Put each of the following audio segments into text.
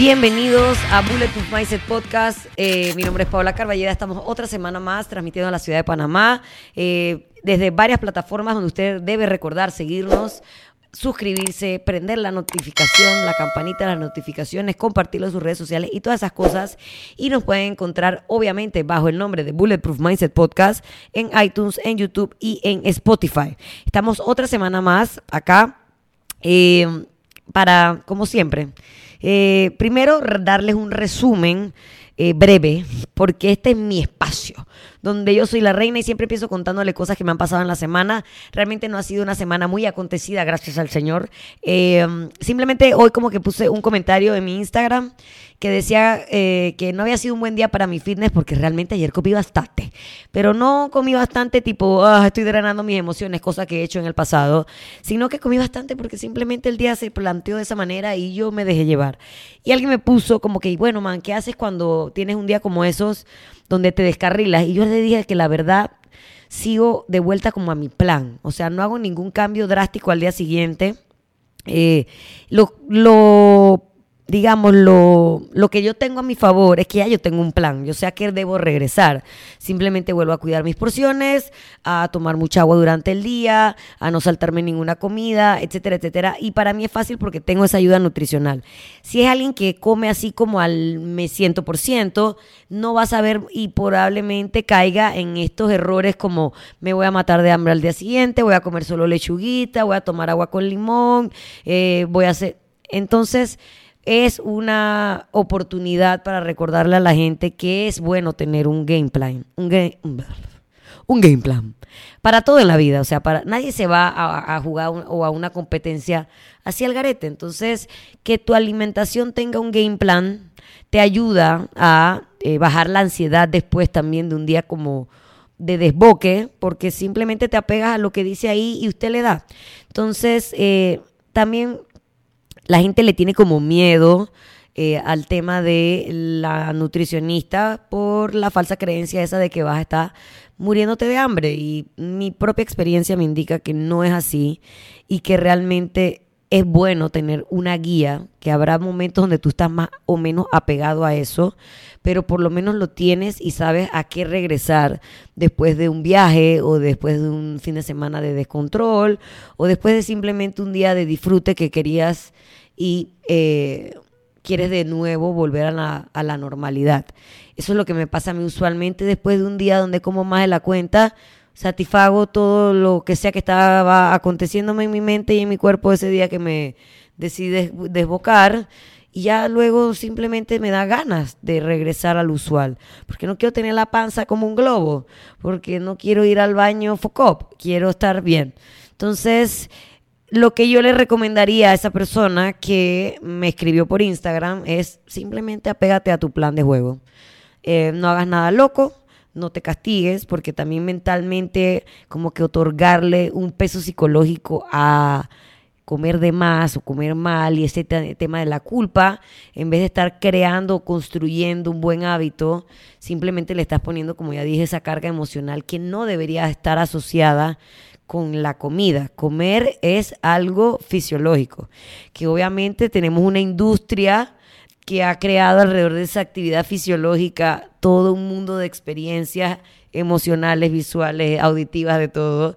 Bienvenidos a Bulletproof Mindset Podcast. Eh, mi nombre es Paola Carballeda. Estamos otra semana más transmitiendo a la ciudad de Panamá eh, desde varias plataformas donde usted debe recordar seguirnos suscribirse, prender la notificación, la campanita las notificaciones, compartirlo en sus redes sociales y todas esas cosas. Y nos pueden encontrar, obviamente, bajo el nombre de Bulletproof Mindset Podcast en iTunes, en YouTube y en Spotify. Estamos otra semana más acá eh, para, como siempre, eh, primero darles un resumen eh, breve, porque este es mi espacio, donde yo soy la reina y siempre empiezo contándole cosas que me han pasado en la semana. Realmente no ha sido una semana muy acontecida, gracias al Señor. Eh, simplemente hoy como que puse un comentario en mi Instagram que decía eh, que no había sido un buen día para mi fitness porque realmente ayer comí bastante. Pero no comí bastante tipo, ah, estoy drenando mis emociones, cosa que he hecho en el pasado, sino que comí bastante porque simplemente el día se planteó de esa manera y yo me dejé llevar. Y alguien me puso como que, bueno, man, ¿qué haces cuando tienes un día como esos donde te descarrilas? Y yo le dije que la verdad sigo de vuelta como a mi plan. O sea, no hago ningún cambio drástico al día siguiente. Eh, lo, lo digamos, lo, lo, que yo tengo a mi favor es que ya yo tengo un plan, yo sé a qué debo regresar. Simplemente vuelvo a cuidar mis porciones, a tomar mucha agua durante el día, a no saltarme ninguna comida, etcétera, etcétera. Y para mí es fácil porque tengo esa ayuda nutricional. Si es alguien que come así como al me ciento por ciento, no va a saber y probablemente caiga en estos errores como me voy a matar de hambre al día siguiente, voy a comer solo lechuguita, voy a tomar agua con limón, eh, voy a hacer... Entonces, es una oportunidad para recordarle a la gente que es bueno tener un game plan, un game, un game plan para todo en la vida, o sea, para nadie se va a, jugar o a una competencia hacia el garete, entonces que tu alimentación tenga un game plan te ayuda a eh, bajar la ansiedad después también de un día como de desboque, porque simplemente te apegas a lo que dice ahí y usted le da. Entonces, eh, también la gente le tiene como miedo eh, al tema de la nutricionista por la falsa creencia esa de que vas a estar muriéndote de hambre. Y mi propia experiencia me indica que no es así y que realmente es bueno tener una guía, que habrá momentos donde tú estás más o menos apegado a eso, pero por lo menos lo tienes y sabes a qué regresar después de un viaje o después de un fin de semana de descontrol o después de simplemente un día de disfrute que querías y eh, quieres de nuevo volver a la, a la normalidad. Eso es lo que me pasa a mí usualmente después de un día donde como más de la cuenta, satisfago todo lo que sea que estaba aconteciéndome en mi mente y en mi cuerpo ese día que me decidí desbocar y ya luego simplemente me da ganas de regresar al usual, porque no quiero tener la panza como un globo, porque no quiero ir al baño focop, quiero estar bien. Entonces, lo que yo le recomendaría a esa persona que me escribió por Instagram es simplemente apégate a tu plan de juego. Eh, no hagas nada loco, no te castigues, porque también mentalmente como que otorgarle un peso psicológico a comer de más o comer mal y ese tema de la culpa, en vez de estar creando, construyendo un buen hábito, simplemente le estás poniendo, como ya dije, esa carga emocional que no debería estar asociada con la comida. Comer es algo fisiológico, que obviamente tenemos una industria que ha creado alrededor de esa actividad fisiológica todo un mundo de experiencias emocionales, visuales, auditivas, de todo.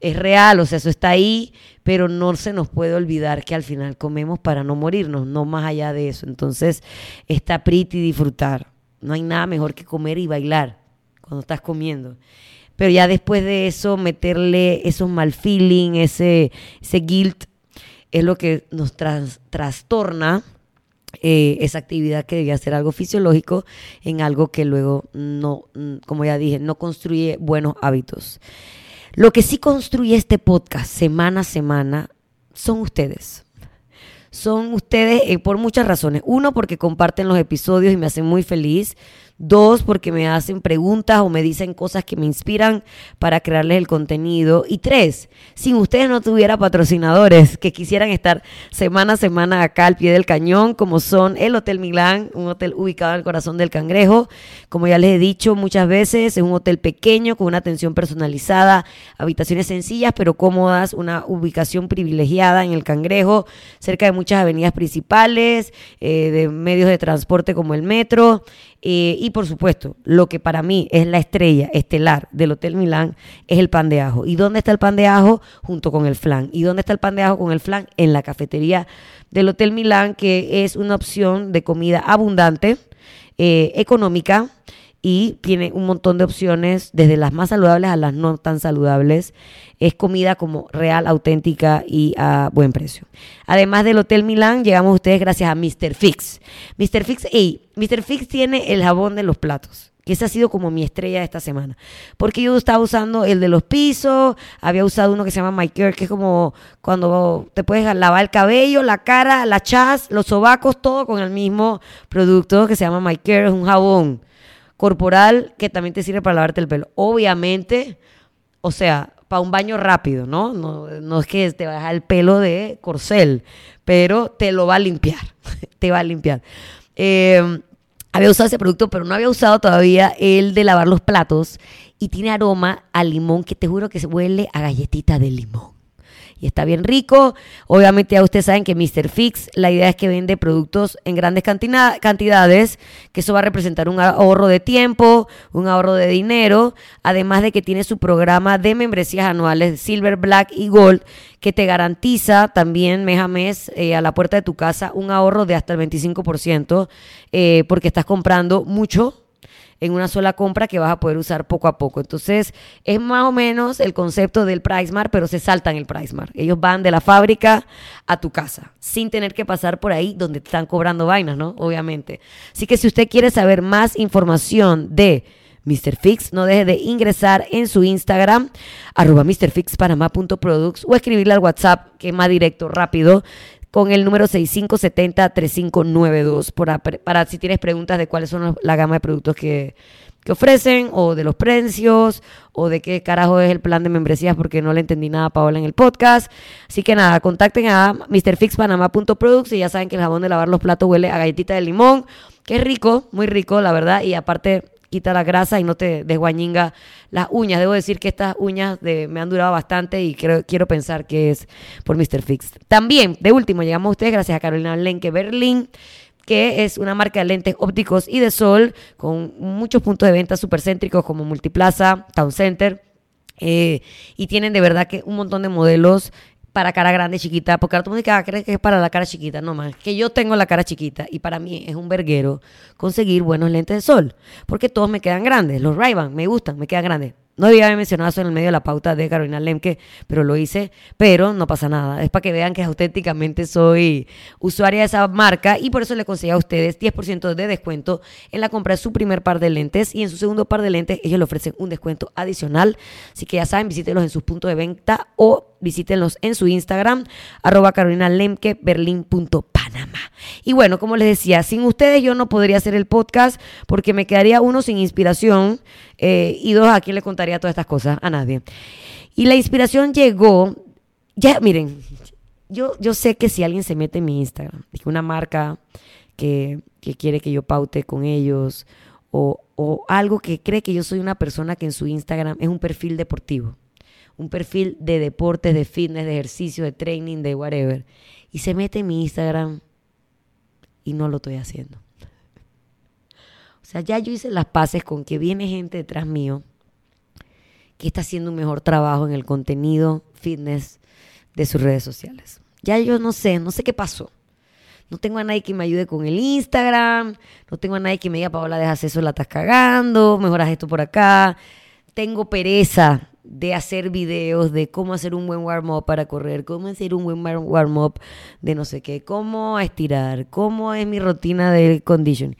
Es real, o sea, eso está ahí, pero no se nos puede olvidar que al final comemos para no morirnos, no más allá de eso. Entonces, está pretty disfrutar. No hay nada mejor que comer y bailar cuando estás comiendo pero ya después de eso meterle esos mal feeling, ese, ese guilt, es lo que nos trastorna eh, esa actividad que debía ser algo fisiológico en algo que luego no, como ya dije, no construye buenos hábitos. Lo que sí construye este podcast semana a semana son ustedes. Son ustedes eh, por muchas razones. Uno, porque comparten los episodios y me hacen muy feliz. Dos, porque me hacen preguntas o me dicen cosas que me inspiran para crearles el contenido. Y tres, sin ustedes no tuviera patrocinadores que quisieran estar semana a semana acá al pie del cañón, como son el Hotel Milán, un hotel ubicado en el corazón del cangrejo. Como ya les he dicho muchas veces, es un hotel pequeño con una atención personalizada, habitaciones sencillas pero cómodas, una ubicación privilegiada en el cangrejo, cerca de muchas avenidas principales, eh, de medios de transporte como el metro. Eh, y por supuesto, lo que para mí es la estrella estelar del Hotel Milán es el pan de ajo. ¿Y dónde está el pan de ajo? Junto con el flan. ¿Y dónde está el pan de ajo con el flan? En la cafetería del Hotel Milán, que es una opción de comida abundante, eh, económica y tiene un montón de opciones, desde las más saludables a las no tan saludables. Es comida como real, auténtica y a buen precio. Además del Hotel Milán, llegamos a ustedes gracias a Mr. Fix. Mr. Fix, hey, Mr. Fix tiene el jabón de los platos que esa ha sido como mi estrella esta semana. Porque yo estaba usando el de los pisos, había usado uno que se llama My Care, que es como cuando te puedes lavar el cabello, la cara, la chas, los sobacos, todo con el mismo producto que se llama My Care, es un jabón corporal que también te sirve para lavarte el pelo. Obviamente, o sea, para un baño rápido, ¿no? ¿no? es que te va a dejar el pelo de corcel, pero te lo va a limpiar, te va a limpiar. Em, había usado ese producto, pero no había usado todavía el de lavar los platos y tiene aroma a limón que te juro que se huele a galletita de limón y está bien rico. Obviamente ya ustedes saben que Mr. Fix, la idea es que vende productos en grandes cantidades, que eso va a representar un ahorro de tiempo, un ahorro de dinero, además de que tiene su programa de membresías anuales Silver, Black y Gold, que te garantiza también mes a mes eh, a la puerta de tu casa un ahorro de hasta el 25%, eh, porque estás comprando mucho en una sola compra que vas a poder usar poco a poco. Entonces, es más o menos el concepto del PriceMart, pero se saltan el PriceMart. Ellos van de la fábrica a tu casa, sin tener que pasar por ahí donde te están cobrando vainas, ¿no? Obviamente. Así que si usted quiere saber más información de Mr. Fix, no deje de ingresar en su Instagram, arroba mrfixpanama.products o escribirle al WhatsApp, que es más directo, rápido, con el número 6570-3592 para, para si tienes preguntas de cuáles son la gama de productos que, que ofrecen o de los precios o de qué carajo es el plan de membresías porque no le entendí nada a Paola en el podcast. Así que nada, contacten a mrfixpanama.products y ya saben que el jabón de lavar los platos huele a galletita de limón, que es rico, muy rico, la verdad, y aparte quita la grasa y no te desguañinga las uñas. Debo decir que estas uñas me han durado bastante y quiero, quiero pensar que es por Mr. Fix. También, de último, llegamos a ustedes gracias a Carolina Lenke Berlín que es una marca de lentes ópticos y de sol con muchos puntos de venta supercéntricos como Multiplaza, Town Center. Eh, y tienen de verdad que un montón de modelos para cara grande, chiquita, porque ahora todo el mundo que es para la cara chiquita, no más, que yo tengo la cara chiquita y para mí es un verguero conseguir buenos lentes de sol, porque todos me quedan grandes, los ray me gustan, me quedan grandes. No debía haber mencionado eso en el medio de la pauta de Carolina Lemke, pero lo hice, pero no pasa nada. Es para que vean que auténticamente soy usuaria de esa marca y por eso le conseguí a ustedes 10% de descuento en la compra de su primer par de lentes y en su segundo par de lentes ellos le ofrecen un descuento adicional. Así que ya saben, visítenlos en sus puntos de venta o visítenlos en su Instagram, arroba carolinalemkeberlin.panamá. Y bueno, como les decía, sin ustedes yo no podría hacer el podcast porque me quedaría uno sin inspiración eh, y dos, ¿a quién le contaría todas estas cosas? A nadie. Y la inspiración llegó, ya miren, yo, yo sé que si alguien se mete en mi Instagram, una marca que, que quiere que yo paute con ellos o, o algo que cree que yo soy una persona que en su Instagram es un perfil deportivo, un perfil de deportes, de fitness, de ejercicio, de training, de whatever, y se mete en mi Instagram y no lo estoy haciendo. O sea, ya yo hice las paces con que viene gente detrás mío que está haciendo un mejor trabajo en el contenido fitness de sus redes sociales. Ya yo no sé, no sé qué pasó. No tengo a nadie que me ayude con el Instagram, no tengo a nadie que me diga, Paola, dejas eso, la estás cagando, mejoras esto por acá. Tengo pereza de hacer videos de cómo hacer un buen warm-up para correr, cómo hacer un buen warm-up de no sé qué, cómo estirar, cómo es mi rutina de condition.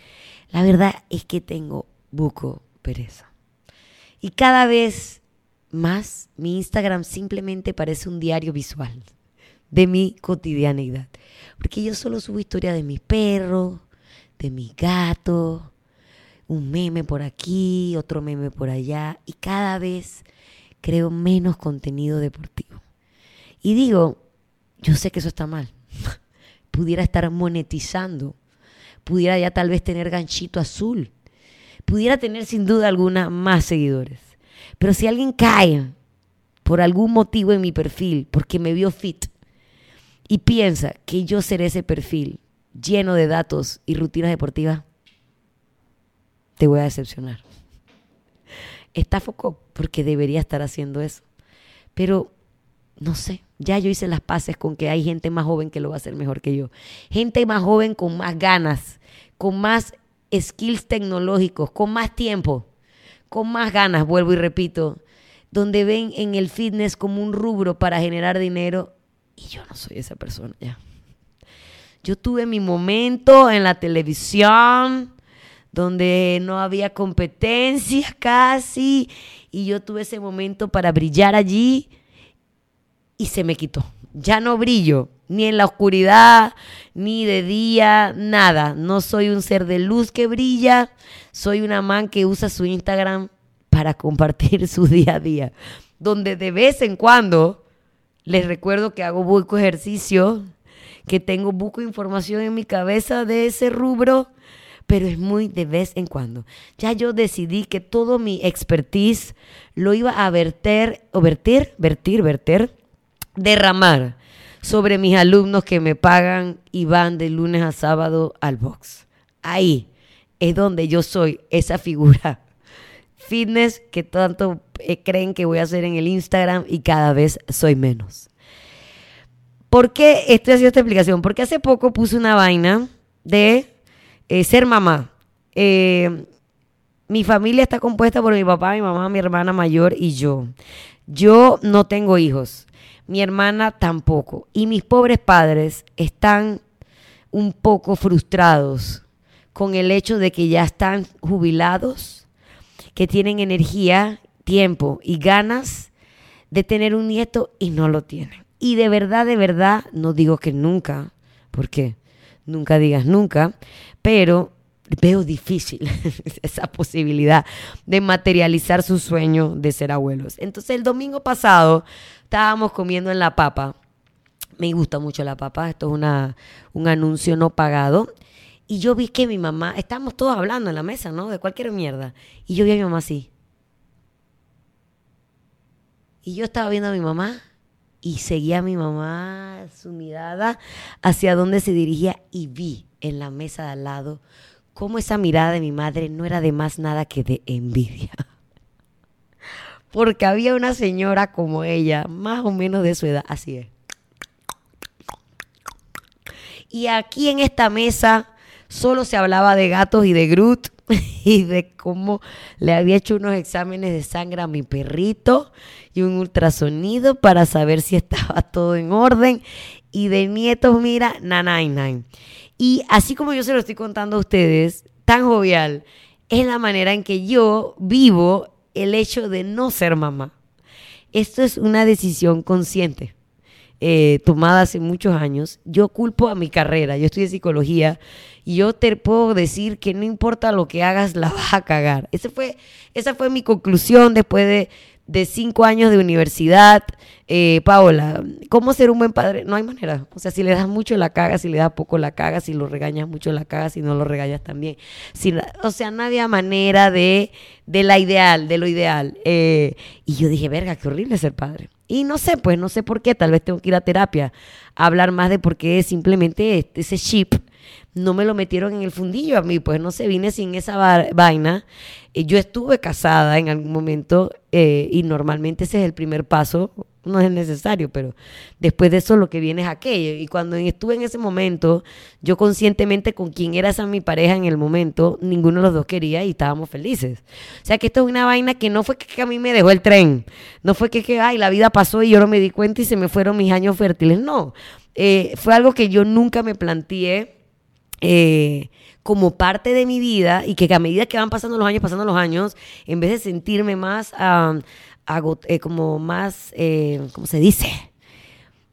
La verdad es que tengo buco pereza. Y cada vez más mi Instagram simplemente parece un diario visual de mi Porque yo solo subo historias de mi perro, de mi gato, un meme por aquí, otro meme por allá, y cada vez creo menos contenido deportivo. Y digo, yo sé que eso está mal. pudiera estar monetizando, pudiera ya tal vez tener ganchito azul, pudiera tener sin duda alguna más seguidores. Pero si alguien cae por algún motivo en mi perfil, porque me vio fit, y piensa que yo seré ese perfil lleno de datos y rutinas deportivas, te voy a decepcionar. Está foco porque debería estar haciendo eso. Pero no sé, ya yo hice las paces con que hay gente más joven que lo va a hacer mejor que yo. Gente más joven con más ganas, con más skills tecnológicos, con más tiempo, con más ganas, vuelvo y repito, donde ven en el fitness como un rubro para generar dinero y yo no soy esa persona ya. Yo tuve mi momento en la televisión donde no había competencia casi y yo tuve ese momento para brillar allí y se me quitó. Ya no brillo, ni en la oscuridad, ni de día, nada. No soy un ser de luz que brilla, soy una man que usa su Instagram para compartir su día a día, donde de vez en cuando les recuerdo que hago buco ejercicio, que tengo buco información en mi cabeza de ese rubro, pero es muy de vez en cuando. Ya yo decidí que todo mi expertise lo iba a verter, o vertir, vertir, verter derramar sobre mis alumnos que me pagan y van de lunes a sábado al box. Ahí es donde yo soy esa figura fitness que tanto eh, creen que voy a hacer en el Instagram y cada vez soy menos. ¿Por qué estoy haciendo esta explicación? Porque hace poco puse una vaina de eh, ser mamá. Eh, mi familia está compuesta por mi papá, mi mamá, mi hermana mayor y yo. Yo no tengo hijos mi hermana tampoco. Y mis pobres padres están un poco frustrados con el hecho de que ya están jubilados, que tienen energía, tiempo y ganas de tener un nieto y no lo tienen. Y de verdad, de verdad, no digo que nunca, porque nunca digas nunca, pero veo difícil esa posibilidad de materializar su sueño de ser abuelos. Entonces el domingo pasado estábamos comiendo en La Papa. Me gusta mucho La Papa, esto es una, un anuncio no pagado. Y yo vi que mi mamá, estábamos todos hablando en la mesa, ¿no? De cualquier mierda. Y yo vi a mi mamá así. Y yo estaba viendo a mi mamá y seguía a mi mamá su mirada hacia donde se dirigía y vi en la mesa de al lado cómo esa mirada de mi madre no era de más nada que de envidia. Porque había una señora como ella, más o menos de su edad, así es. Y aquí en esta mesa solo se hablaba de gatos y de Groot y de cómo le había hecho unos exámenes de sangre a mi perrito y un ultrasonido para saber si estaba todo en orden. Y de nietos, mira, nine. Y así como yo se lo estoy contando a ustedes, tan jovial, es la manera en que yo vivo el hecho de no ser mamá. Esto es una decisión consciente, eh, tomada hace muchos años. Yo culpo a mi carrera, yo estudié psicología y yo te puedo decir que no importa lo que hagas, la vas a cagar. Ese fue, esa fue mi conclusión después de de cinco años de universidad, eh, Paola, ¿cómo ser un buen padre? No hay manera. O sea, si le das mucho la caga, si le das poco la caga, si lo regañas mucho la caga, si no lo regañas también. O sea, no había manera de, de la ideal, de lo ideal. Eh, y yo dije, verga, qué horrible ser padre. Y no sé, pues no sé por qué, tal vez tengo que ir a terapia, a hablar más de por qué simplemente ese chip no me lo metieron en el fundillo a mí, pues no sé, vine sin esa vaina. Eh, yo estuve casada en algún momento eh, y normalmente ese es el primer paso, no es necesario, pero después de eso lo que viene es aquello. Y cuando estuve en ese momento, yo conscientemente con quien era esa mi pareja en el momento, ninguno de los dos quería y estábamos felices. O sea que esto es una vaina que no fue que, a mí me dejó el tren, no fue que, ay, la vida pasó y yo no me di cuenta y se me fueron mis años fértiles, no. Eh, fue algo que yo nunca me planteé eh, como parte de mi vida y que a medida que van pasando los años, pasando los años, en vez de sentirme más, eh, como más, eh, ¿cómo se dice?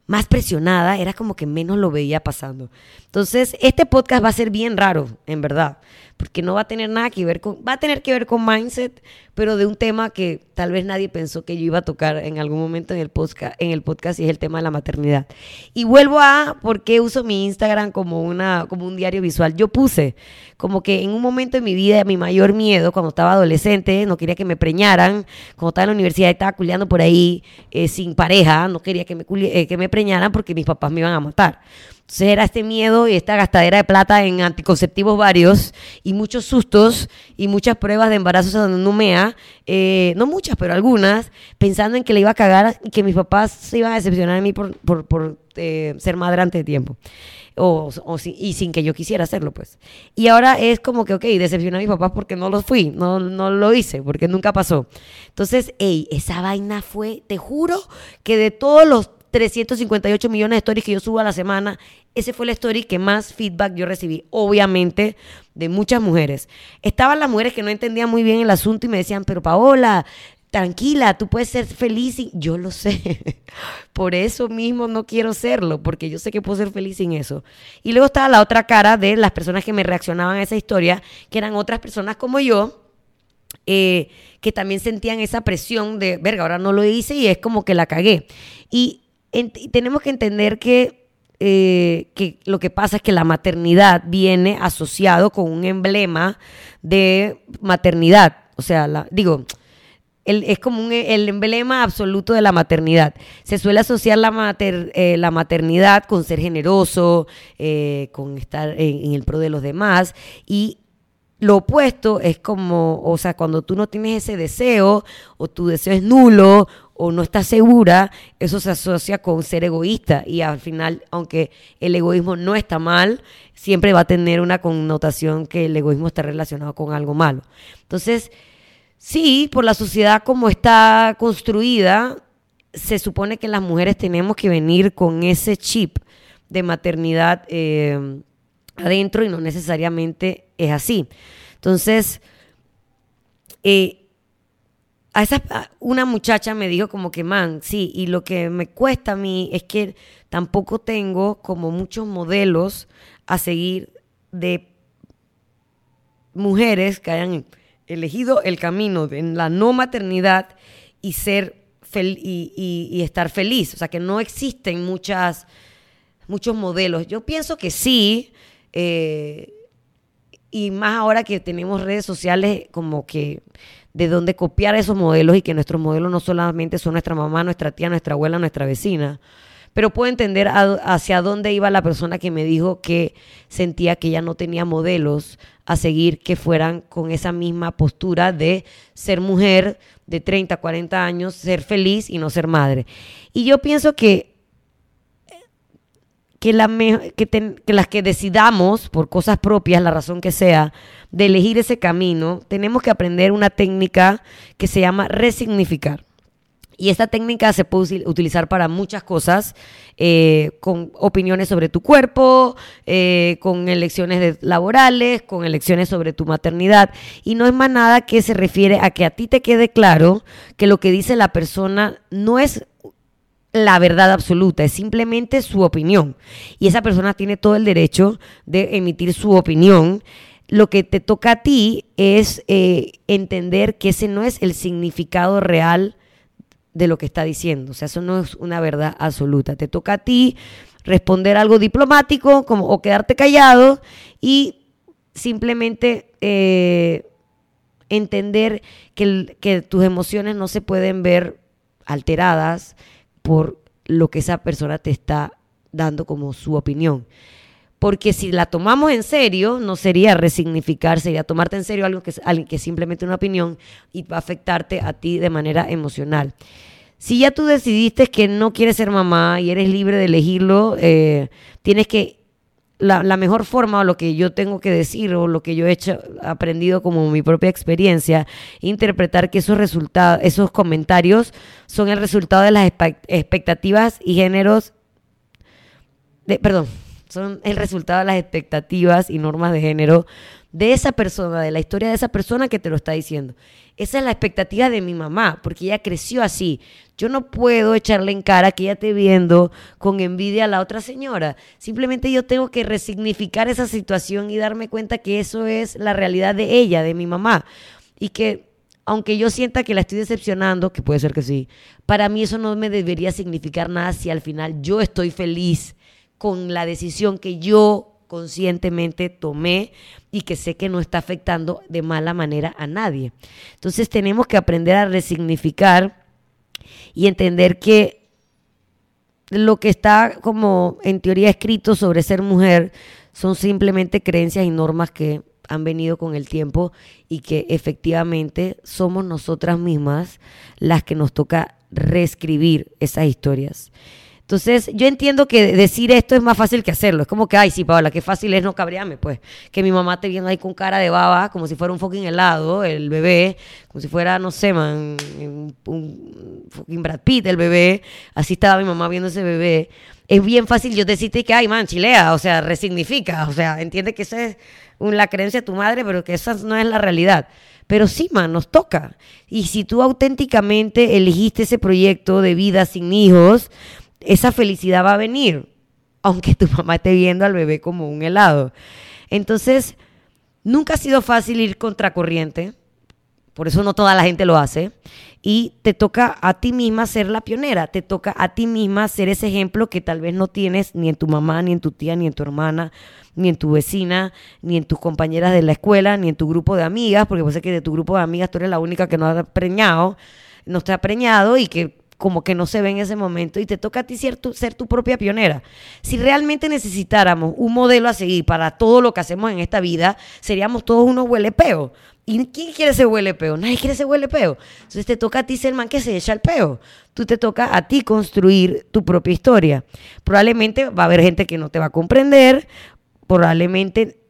Más presionada, era como que menos lo veía pasando. Entonces, este podcast va a ser bien raro, en verdad, porque no va a tener nada que ver con, va a tener que ver con mindset, pero de un tema que tal vez nadie pensó que yo iba a tocar en algún momento en el podcast, en el podcast y es el tema de la maternidad. Y vuelvo a por qué uso mi Instagram como una, como un diario visual. Yo puse como que en un momento de mi vida, mi mayor miedo, cuando estaba adolescente, no quería que me preñaran, cuando estaba en la universidad estaba culiando por ahí eh, sin pareja, no quería que me, eh, que me preñaran porque mis papás me iban a matar. Entonces era este miedo y esta gastadera de plata en anticonceptivos varios y muchos sustos y muchas pruebas de embarazo donde no mea, eh, no muchas, pero algunas, pensando en que le iba a cagar y que mis papás se iban a decepcionar de mí por, por, eh, ser madre antes de tiempo. O, y sin que yo quisiera hacerlo, pues. Y ahora es como que, ok, decepcioné a mis papás porque no los fui, no, no lo hice, porque nunca pasó. Entonces, hey, esa vaina fue, te juro, que de todos los 358 millones de stories que yo subo a la semana, ese fue la story que más feedback yo recibí, obviamente, de muchas mujeres. Estaban las mujeres que no entendían muy bien el asunto y me decían, pero Paola, tranquila, tú puedes ser feliz. Y yo lo sé. Por eso mismo no quiero serlo, porque yo sé que puedo ser feliz sin eso. Y luego estaba la otra cara de las personas que me reaccionaban a esa historia, que eran otras personas como yo, eh, que también sentían esa presión de, verga, ahora no lo hice y es como que la cagué. Y tenemos que entender que, eh, que lo que pasa es que la maternidad viene asociado con un emblema de maternidad. O sea, la, digo, es como el emblema absoluto de la maternidad. Se suele asociar la, mater, eh, la maternidad con ser generoso, eh, con estar en, en, el pro de los demás. Y lo opuesto es como, o sea, cuando tú no tienes ese deseo, o tu deseo es nulo, o no estás segura, eso se asocia con ser egoísta y al final, aunque el egoísmo no está mal, siempre va a tener una connotación que el egoísmo está relacionado con algo malo. Entonces, sí, por la sociedad como está construida, se supone que las mujeres tenemos que venir con ese chip de maternidad eh, adentro y no necesariamente es así. Entonces, eh, a esa, una muchacha me dijo como que, man, sí, y lo que me cuesta a mí es que tampoco tengo como muchos modelos a seguir de mujeres que hayan elegido el camino de la no maternidad y ser y, estar feliz. O sea, que no existen muchas, muchos modelos. Yo pienso que sí, eh, y más ahora que tenemos redes sociales como que de dónde copiar esos modelos y que nuestros modelos no solamente son nuestra mamá, nuestra tía, nuestra abuela, nuestra vecina. Pero puedo entender hacia dónde iba la persona que me dijo que sentía que ella no tenía modelos a seguir que fueran con esa misma postura de ser mujer de 30, 40 años, ser feliz y no ser madre. Y yo pienso que que, la que, las que decidamos, por cosas propias, la razón que sea, de elegir ese camino, tenemos que aprender una técnica que se llama resignificar. Y esta técnica se puede utilizar para muchas cosas, eh, con opiniones sobre tu cuerpo, eh, con elecciones laborales, con elecciones sobre tu maternidad. Y no es más nada que se refiere a que a ti te quede claro que lo que dice la persona no es la verdad absoluta, es simplemente su opinión. Y esa persona tiene todo el derecho de emitir su opinión. Lo que te toca a ti es eh, entender que ese no es el significado real de lo que está diciendo. O sea, eso no es una verdad absoluta. Te toca a ti responder algo diplomático como, o quedarte callado y simplemente eh, entender que, que tus emociones no se pueden ver alteradas por lo que esa persona te está dando como su opinión. Porque si la tomamos en serio, no sería resignificar, sería tomarte en serio algo que alguien que es simplemente una opinión y va a afectarte a ti de manera emocional. Si ya tú decidiste que no quieres ser mamá y eres libre de elegirlo, eh, tienes que la, mejor forma o lo que yo tengo que decir o lo que yo he hecho, aprendido como mi propia experiencia, interpretar que esos resultados, esos comentarios son el resultado de las expectativas y géneros, de, perdón, son el resultado de las expectativas y normas de género de esa persona, de la historia de esa persona que te lo está diciendo. Esa es la expectativa de mi mamá, porque ella creció así. Yo no puedo echarle en cara que ella esté viendo con envidia a la otra señora. Simplemente yo tengo que resignificar esa situación y darme cuenta que eso es la realidad de ella, de mi mamá. Y que aunque yo sienta que la estoy decepcionando, que puede ser que sí, para mí eso no me debería significar nada si al final yo estoy feliz con la decisión que yo conscientemente tomé y que sé que no está afectando de mala manera a nadie. Entonces tenemos que aprender a resignificar y entender que lo que está como en teoría escrito sobre ser mujer son simplemente creencias y normas que han venido con el tiempo y que efectivamente somos nosotras mismas las que nos toca reescribir esas historias. Entonces, yo entiendo que decir esto es más fácil que hacerlo. Es como que, ay, sí, Paola, qué fácil es no cabrearme, pues. Que mi mamá te viene ahí con cara de baba, como si fuera un fucking helado, el bebé, como si fuera, no sé, man, un fucking Brad Pitt, el bebé. Así estaba mi mamá viendo ese bebé. Es bien fácil yo decirte que, ay, man, chilea, o sea, resignifica, o sea, entiende que esa es la creencia de tu madre, pero que esa no es la realidad. Pero sí, man, nos toca. Y si tú auténticamente elegiste ese proyecto de vida sin hijos, esa felicidad va a venir, aunque tu mamá esté viendo al bebé como un helado. Entonces, nunca ha sido fácil ir contracorriente, por eso no toda la gente lo hace, y te toca a ti misma ser la pionera, te toca a ti misma ser ese ejemplo que tal vez no tienes ni en tu mamá, ni en tu tía, ni en tu hermana, ni en tu vecina, ni en tus compañeras de la escuela, ni en tu grupo de amigas, porque ser que de tu grupo de amigas tú eres la única que no ha preñado, no está preñado y que como que no se ve en ese momento y te toca a ti ser tu, propia pionera. Si realmente necesitáramos un modelo a seguir para todo lo que hacemos en esta vida, seríamos todos unos huelepeos. ¿Y quién quiere ser huelepeo? Nadie quiere ser huelepeo. Entonces te toca a ti ser el man que se echa el peo. Tú te toca a ti construir tu propia historia. Probablemente va a haber gente que no te va a comprender, probablemente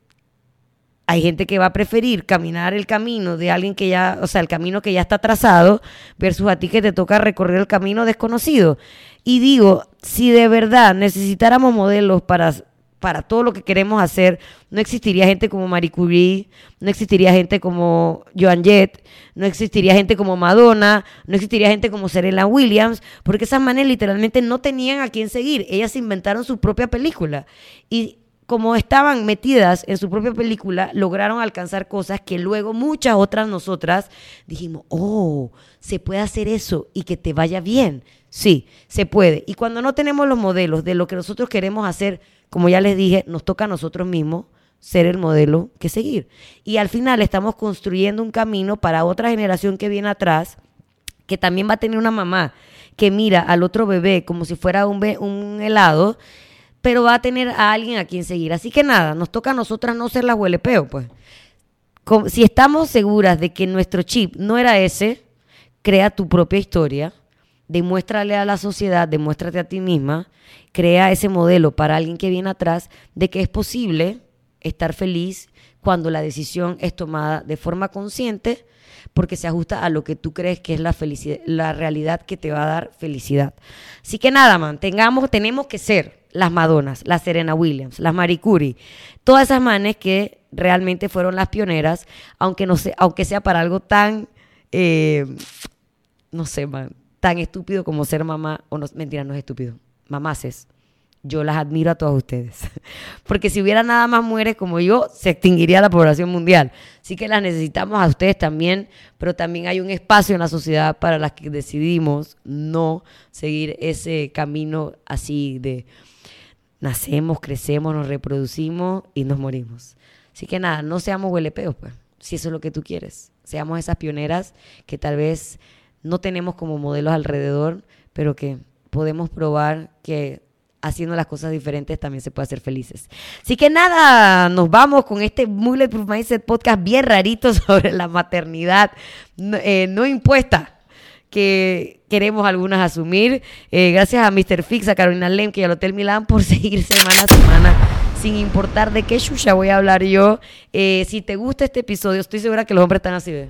hay gente que va a preferir caminar el camino de alguien que ya, o sea, el camino que ya está trazado, versus a ti que te toca recorrer el camino desconocido. Y digo, si de verdad necesitáramos modelos para, para todo lo que queremos hacer, no existiría gente como Marie Curie, no existiría gente como Joan Jett, no existiría gente como Madonna, no existiría gente como Serena Williams, porque esas manes literalmente no tenían a quién seguir. Ellas inventaron su propia película. Y como estaban metidas en su propia película, lograron alcanzar cosas que luego muchas otras nosotras dijimos, oh, se puede hacer eso y que te vaya bien. Sí, se puede. Y cuando no tenemos los modelos de lo que nosotros queremos hacer, como ya les dije, nos toca a nosotros mismos ser el modelo que seguir. Y al final estamos construyendo un camino para otra generación que viene atrás, que también va a tener una mamá que mira al otro bebé como si fuera un, un helado pero va a tener a alguien a quien seguir. Así que nada, nos toca a nosotras no ser las huelepeo, pues. si estamos seguras de que nuestro chip no era ese, crea tu propia historia, demuéstrale a la sociedad, demuéstrate a ti misma, crea ese modelo para alguien que viene atrás de que es posible estar feliz cuando la decisión es tomada de forma consciente porque se ajusta a lo que tú crees que es la felicidad, la realidad que te va a dar felicidad. Así que nada, man, tengamos, tenemos que ser las Madonas, las Serena Williams, las Marie Curie, todas esas manes que realmente fueron las pioneras, aunque, no sea, aunque sea para algo tan, eh, no sé, tan estúpido como ser mamá, o no, mentira, no es estúpido, mamaces. Yo las admiro a todos ustedes. Porque si hubiera nada más mujeres como yo, se extinguiría la población mundial. Así que las necesitamos a ustedes también, pero también hay un espacio en la sociedad para las que decidimos no seguir ese camino así de, nacemos, crecemos, nos reproducimos y nos morimos. Así que nada, no seamos huelepeos, pues, si eso es lo que tú quieres. Seamos esas pioneras que tal vez no tenemos como modelos alrededor, pero que podemos probar que haciendo las cosas diferentes también se puede hacer felices. Así que nada, nos vamos con este Bulletproof Mindset podcast bien rarito sobre la maternidad eh, no impuesta que queremos algunas asumir. Eh, gracias a Mr. Fix, a Carolina Lemke y al Hotel Milán por seguir semana a semana. Sin importar de qué chucha voy a hablar yo. Eh, si te gusta este episodio, estoy segura que los hombres están así de.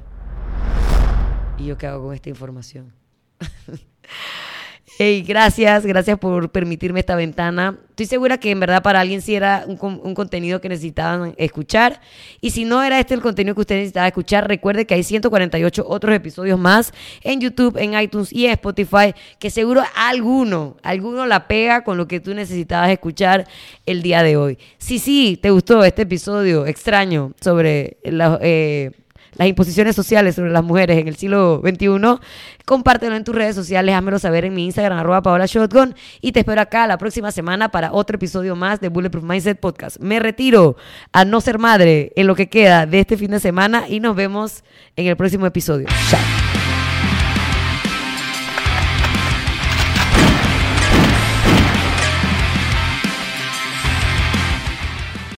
¿Y yo qué hago con esta información? Hey, gracias, gracias por permitirme esta ventana. Estoy segura que en verdad para alguien sí era un, contenido que necesitaban escuchar. Y si no era este el contenido que usted necesitaba escuchar, recuerde que hay 148 otros episodios más en YouTube, en iTunes y en Spotify, que seguro alguno, alguno la pega con lo que tú necesitabas escuchar el día de hoy. Si sí, te gustó este episodio extraño sobre la... Eh, las imposiciones sociales sobre las mujeres en el siglo XXI, compártelo en tus redes sociales, házmelo saber en mi Instagram, arroba Paola Shotgun, y te espero acá la próxima semana para otro episodio más de Bulletproof Mindset Podcast. Me retiro a no ser madre en lo que queda de este fin de semana y nos vemos en el próximo episodio. Chao.